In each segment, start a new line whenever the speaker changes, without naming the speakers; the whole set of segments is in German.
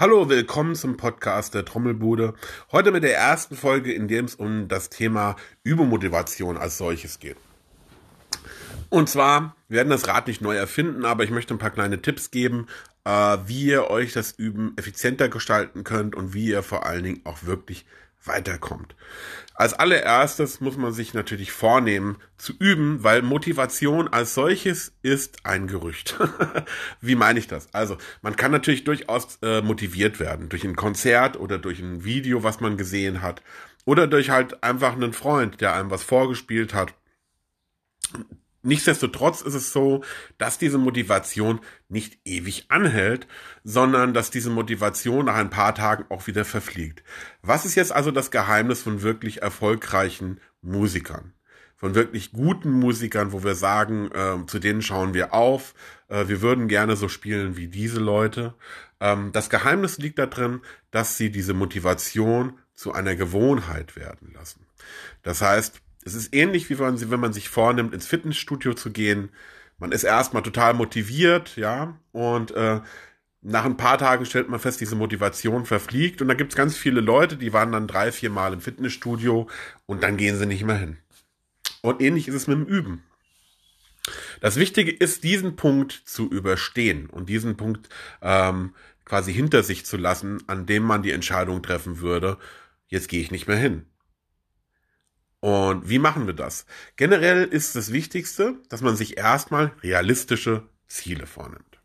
Hallo, willkommen zum Podcast der Trommelbude. Heute mit der ersten Folge, in dem es um das Thema Übermotivation als solches geht. Und zwar, wir werden das Rad nicht neu erfinden, aber ich möchte ein paar kleine Tipps geben, äh, wie ihr euch das Üben effizienter gestalten könnt und wie ihr vor allen Dingen auch wirklich weiterkommt. Als allererstes muss man sich natürlich vornehmen zu üben, weil Motivation als solches ist ein Gerücht. Wie meine ich das? Also man kann natürlich durchaus äh, motiviert werden durch ein Konzert oder durch ein Video, was man gesehen hat oder durch halt einfach einen Freund, der einem was vorgespielt hat. Nichtsdestotrotz ist es so, dass diese Motivation nicht ewig anhält, sondern dass diese Motivation nach ein paar Tagen auch wieder verfliegt. Was ist jetzt also das Geheimnis von wirklich erfolgreichen Musikern? Von wirklich guten Musikern, wo wir sagen, äh, zu denen schauen wir auf, äh, wir würden gerne so spielen wie diese Leute. Ähm, das Geheimnis liegt darin, dass sie diese Motivation zu einer Gewohnheit werden lassen. Das heißt, es ist ähnlich wie wenn, man sich vornimmt, ins Fitnessstudio zu gehen. Man ist erstmal total motiviert, ja, und äh, nach ein paar Tagen stellt man fest, diese Motivation verfliegt und da gibt es ganz viele Leute, die waren dann drei, vier Mal im Fitnessstudio und dann gehen sie nicht mehr hin. Und ähnlich ist es mit dem Üben. Das Wichtige ist, diesen Punkt zu überstehen und diesen Punkt ähm, quasi hinter sich zu lassen, an dem man die Entscheidung treffen würde, jetzt gehe ich nicht mehr hin. Und wie machen wir das? Generell ist das Wichtigste, dass man sich erstmal realistische Ziele vornimmt.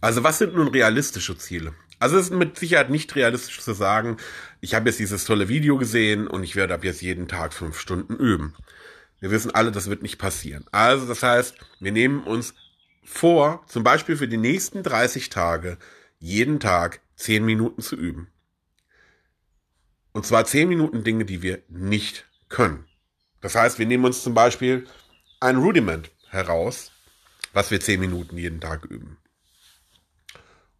Also was sind nun realistische Ziele? Also es ist mit Sicherheit nicht realistisch zu sagen, ich habe jetzt dieses tolle Video gesehen und ich werde ab jetzt jeden Tag fünf Stunden üben. Wir wissen alle, das wird nicht passieren. Also das heißt, wir nehmen uns vor, zum Beispiel für die nächsten 30 Tage, jeden Tag 10 Minuten zu üben. Und zwar 10 Minuten Dinge, die wir nicht können. Das heißt, wir nehmen uns zum Beispiel ein Rudiment heraus, was wir 10 Minuten jeden Tag üben.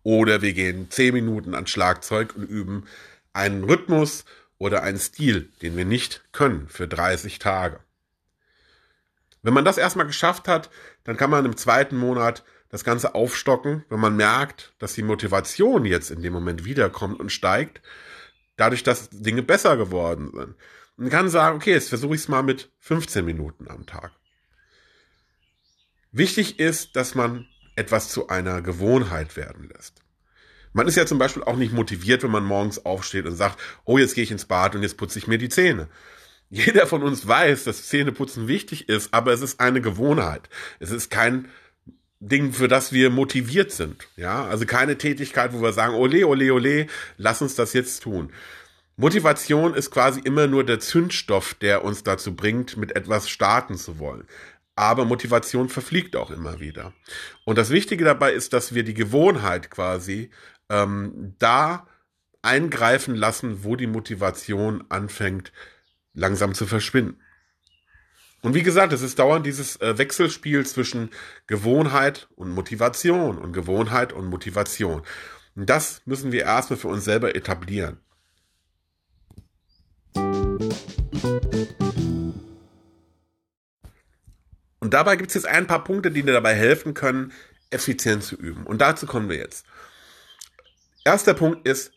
Oder wir gehen 10 Minuten ans Schlagzeug und üben einen Rhythmus oder einen Stil, den wir nicht können, für 30 Tage. Wenn man das erstmal geschafft hat, dann kann man im zweiten Monat das Ganze aufstocken, wenn man merkt, dass die Motivation jetzt in dem Moment wiederkommt und steigt, dadurch, dass Dinge besser geworden sind. Man kann sagen, okay, jetzt versuche ich es mal mit 15 Minuten am Tag. Wichtig ist, dass man etwas zu einer Gewohnheit werden lässt. Man ist ja zum Beispiel auch nicht motiviert, wenn man morgens aufsteht und sagt, oh, jetzt gehe ich ins Bad und jetzt putze ich mir die Zähne. Jeder von uns weiß, dass Zähneputzen wichtig ist, aber es ist eine Gewohnheit. Es ist kein Ding, für das wir motiviert sind. Ja, also keine Tätigkeit, wo wir sagen, ole, ole, ole, lass uns das jetzt tun. Motivation ist quasi immer nur der Zündstoff, der uns dazu bringt, mit etwas starten zu wollen. Aber Motivation verfliegt auch immer wieder. Und das Wichtige dabei ist, dass wir die Gewohnheit quasi ähm, da eingreifen lassen, wo die Motivation anfängt langsam zu verschwinden. Und wie gesagt, es ist dauernd dieses äh, Wechselspiel zwischen Gewohnheit und Motivation und Gewohnheit und Motivation. Und das müssen wir erstmal für uns selber etablieren. Und dabei gibt es jetzt ein paar Punkte, die dir dabei helfen können, effizient zu üben. Und dazu kommen wir jetzt. Erster Punkt ist,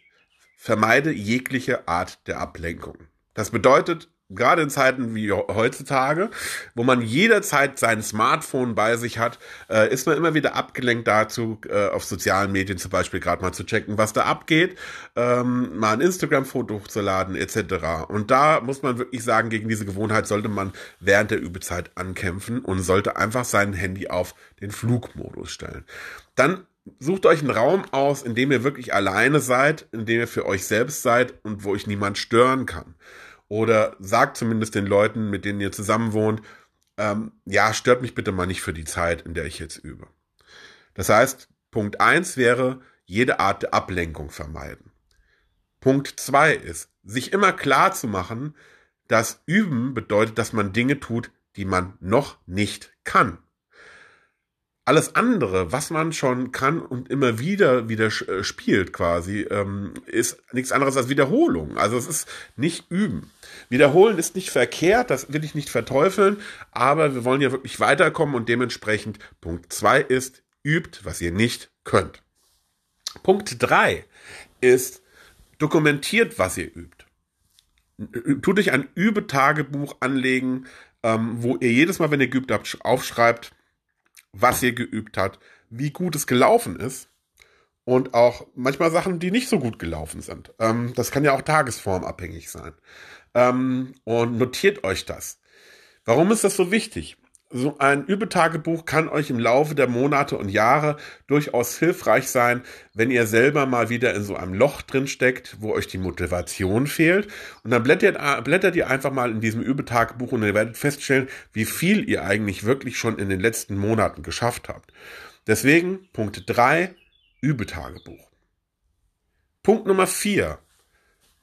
vermeide jegliche Art der Ablenkung. Das bedeutet, gerade in Zeiten wie heutzutage, wo man jederzeit sein Smartphone bei sich hat, äh, ist man immer wieder abgelenkt dazu, äh, auf sozialen Medien zum Beispiel gerade mal zu checken, was da abgeht, ähm, mal ein Instagram-Foto hochzuladen etc. Und da muss man wirklich sagen, gegen diese Gewohnheit sollte man während der Übezeit ankämpfen und sollte einfach sein Handy auf den Flugmodus stellen. Dann Sucht euch einen Raum aus, in dem ihr wirklich alleine seid, in dem ihr für euch selbst seid und wo euch niemand stören kann. Oder sagt zumindest den Leuten, mit denen ihr zusammen wohnt, ähm, ja, stört mich bitte mal nicht für die Zeit, in der ich jetzt übe. Das heißt, Punkt eins wäre, jede Art der Ablenkung vermeiden. Punkt zwei ist, sich immer klar zu machen, dass Üben bedeutet, dass man Dinge tut, die man noch nicht kann. Alles andere, was man schon kann und immer wieder wieder äh, spielt quasi, ähm, ist nichts anderes als Wiederholung. Also es ist nicht üben. Wiederholen ist nicht verkehrt, das will ich nicht verteufeln, aber wir wollen ja wirklich weiterkommen und dementsprechend Punkt zwei ist, übt, was ihr nicht könnt. Punkt drei ist, dokumentiert, was ihr übt. Tut euch ein Übetagebuch anlegen, ähm, wo ihr jedes Mal, wenn ihr geübt habt, aufschreibt, was ihr geübt habt, wie gut es gelaufen ist und auch manchmal Sachen, die nicht so gut gelaufen sind. Ähm, das kann ja auch tagesformabhängig sein. Ähm, und notiert euch das. Warum ist das so wichtig? So ein Übetagebuch kann euch im Laufe der Monate und Jahre durchaus hilfreich sein, wenn ihr selber mal wieder in so einem Loch drin steckt, wo euch die Motivation fehlt. Und dann blättert, blättert ihr einfach mal in diesem Übetagebuch und ihr werdet feststellen, wie viel ihr eigentlich wirklich schon in den letzten Monaten geschafft habt. Deswegen Punkt 3, Übetagebuch. Punkt Nummer 4,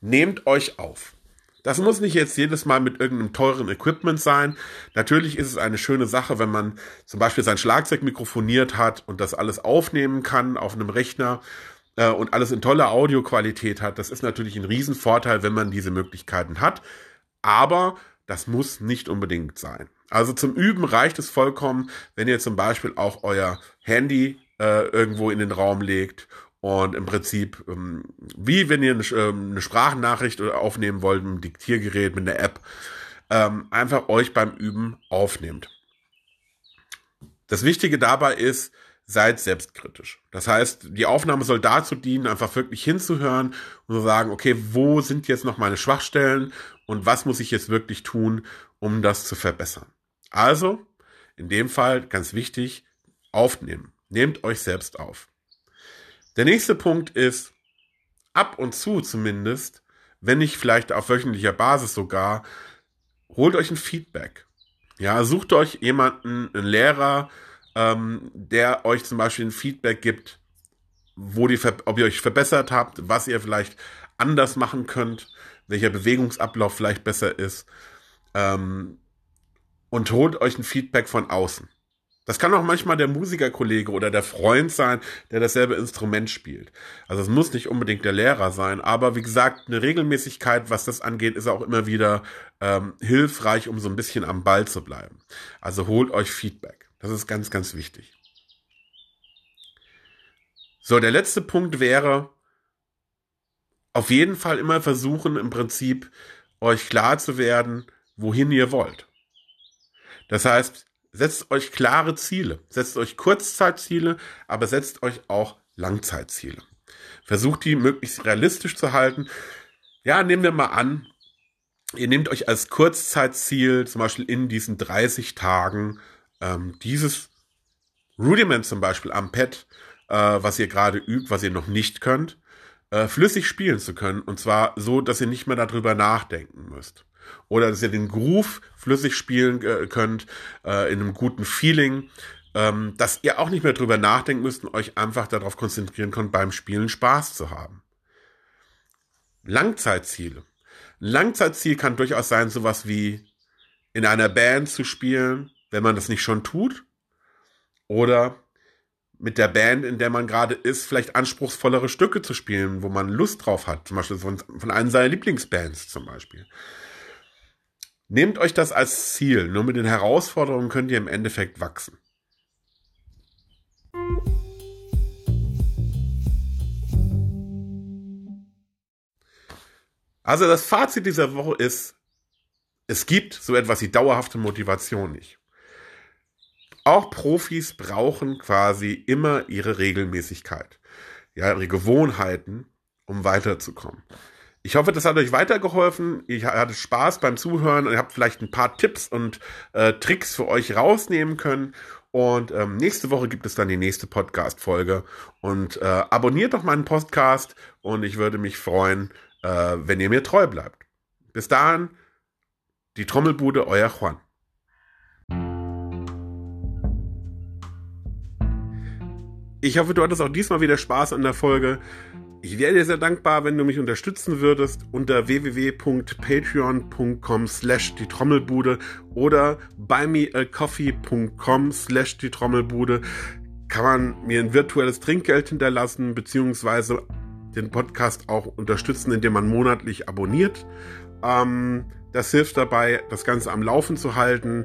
nehmt euch auf. Das muss nicht jetzt jedes Mal mit irgendeinem teuren Equipment sein. Natürlich ist es eine schöne Sache, wenn man zum Beispiel sein Schlagzeug mikrofoniert hat und das alles aufnehmen kann auf einem Rechner äh, und alles in toller Audioqualität hat. Das ist natürlich ein Riesenvorteil, wenn man diese Möglichkeiten hat. Aber das muss nicht unbedingt sein. Also zum Üben reicht es vollkommen, wenn ihr zum Beispiel auch euer Handy äh, irgendwo in den Raum legt und im Prinzip, ähm, wie wenn ihr eine, ähm, Sprachnachricht aufnehmen wollt, mit einem Diktiergerät, mit einer App, ähm, einfach euch beim Üben aufnehmt. Das Wichtige dabei ist, seid selbstkritisch. Das heißt, die Aufnahme soll dazu dienen, einfach wirklich hinzuhören und zu sagen, okay, wo sind jetzt noch meine Schwachstellen und was muss ich jetzt wirklich tun, um das zu verbessern. Also, in dem Fall ganz wichtig, aufnehmen. Nehmt euch selbst auf. Der nächste Punkt ist, ab und zu zumindest, wenn nicht vielleicht auf wöchentlicher Basis sogar, holt euch ein Feedback. Ja, sucht euch jemanden, einen Lehrer, ähm, der euch zum Beispiel ein Feedback gibt, wo die, ob ihr euch verbessert habt, was ihr vielleicht anders machen könnt, welcher Bewegungsablauf vielleicht besser ist. Ähm, und holt euch ein Feedback von außen. Das kann auch manchmal der Musikerkollege oder der Freund sein, der dasselbe Instrument spielt. Also es muss nicht unbedingt der Lehrer sein, aber wie gesagt, eine Regelmäßigkeit, was das angeht, ist auch immer wieder ähm, hilfreich, um so ein bisschen am Ball zu bleiben. Also holt euch Feedback. Das ist ganz, ganz wichtig. So, der letzte Punkt wäre, auf jeden Fall immer versuchen, im Prinzip euch klar zu werden, wohin ihr wollt. Das heißt, setzt euch klare Ziele. Setzt euch Kurzzeitziele, aber setzt euch auch Langzeitziele. Versucht die möglichst realistisch zu halten. Ja, nehmen wir mal an, ihr nehmt euch als Kurzzeitziel zum Beispiel in diesen 30 Tagen ähm, dieses Rudiment zum Beispiel am Pad, äh, was ihr gerade übt, was ihr noch nicht könnt, äh, flüssig spielen zu können. Und zwar so, dass ihr nicht mehr darüber nachdenken müsst oder dass ihr den Groove flüssig spielen äh, könnt, äh, in einem guten Feeling, ähm, dass ihr auch nicht mehr drüber nachdenken müsst und euch einfach darauf konzentrieren könnt, beim Spielen Spaß zu haben. Langzeitziele. Ein Langzeitziel kann durchaus sein, sowas wie in einer Band zu spielen, wenn man das nicht schon tut. Oder mit der Band, in der man gerade ist, vielleicht anspruchsvollere Stücke zu spielen, wo man Lust drauf hat. Zum Beispiel von, von einer seiner Lieblingsbands zum Beispiel. Nehmt euch das als Ziel. Nur mit den Herausforderungen könnt ihr im Endeffekt wachsen. Also das Fazit dieser Woche ist, es gibt so etwas wie dauerhafte Motivation nicht. Auch Profis brauchen quasi immer ihre Regelmäßigkeit, ja, ihre Gewohnheiten, um weiterzukommen. Ich hoffe, das hat euch weitergeholfen. Ich hatte Spaß beim Zuhören und ihr habt vielleicht ein paar Tipps und äh, Tricks für euch rausnehmen können. Und ähm, nächste Woche gibt es dann die nächste Podcast-Folge. Und äh, abonniert doch meinen Podcast und ich würde mich freuen, äh, wenn ihr mir treu bleibt. Bis dahin, die Trommelbude, euer Juan. Ich hoffe, du hattest auch diesmal wieder Spaß an der Folge. Ich wäre dir sehr dankbar, wenn du mich unterstützen würdest unter www.patreon.com slash die Trommelbude oder buymeacoffee.com slash die Trommelbude kann man mir ein virtuelles Trinkgeld hinterlassen, beziehungsweise den Podcast auch unterstützen, indem man monatlich abonniert. Ähm, das hilft dabei, das Ganze am Laufen zu halten.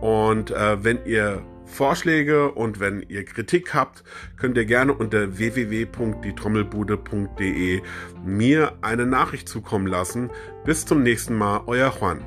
Und äh, wenn ihr Vorschläge und wenn ihr Kritik habt, könnt ihr gerne unter www.dietrommelbude.de mir eine Nachricht zukommen lassen. Bis zum nächsten Mal, euer Juan.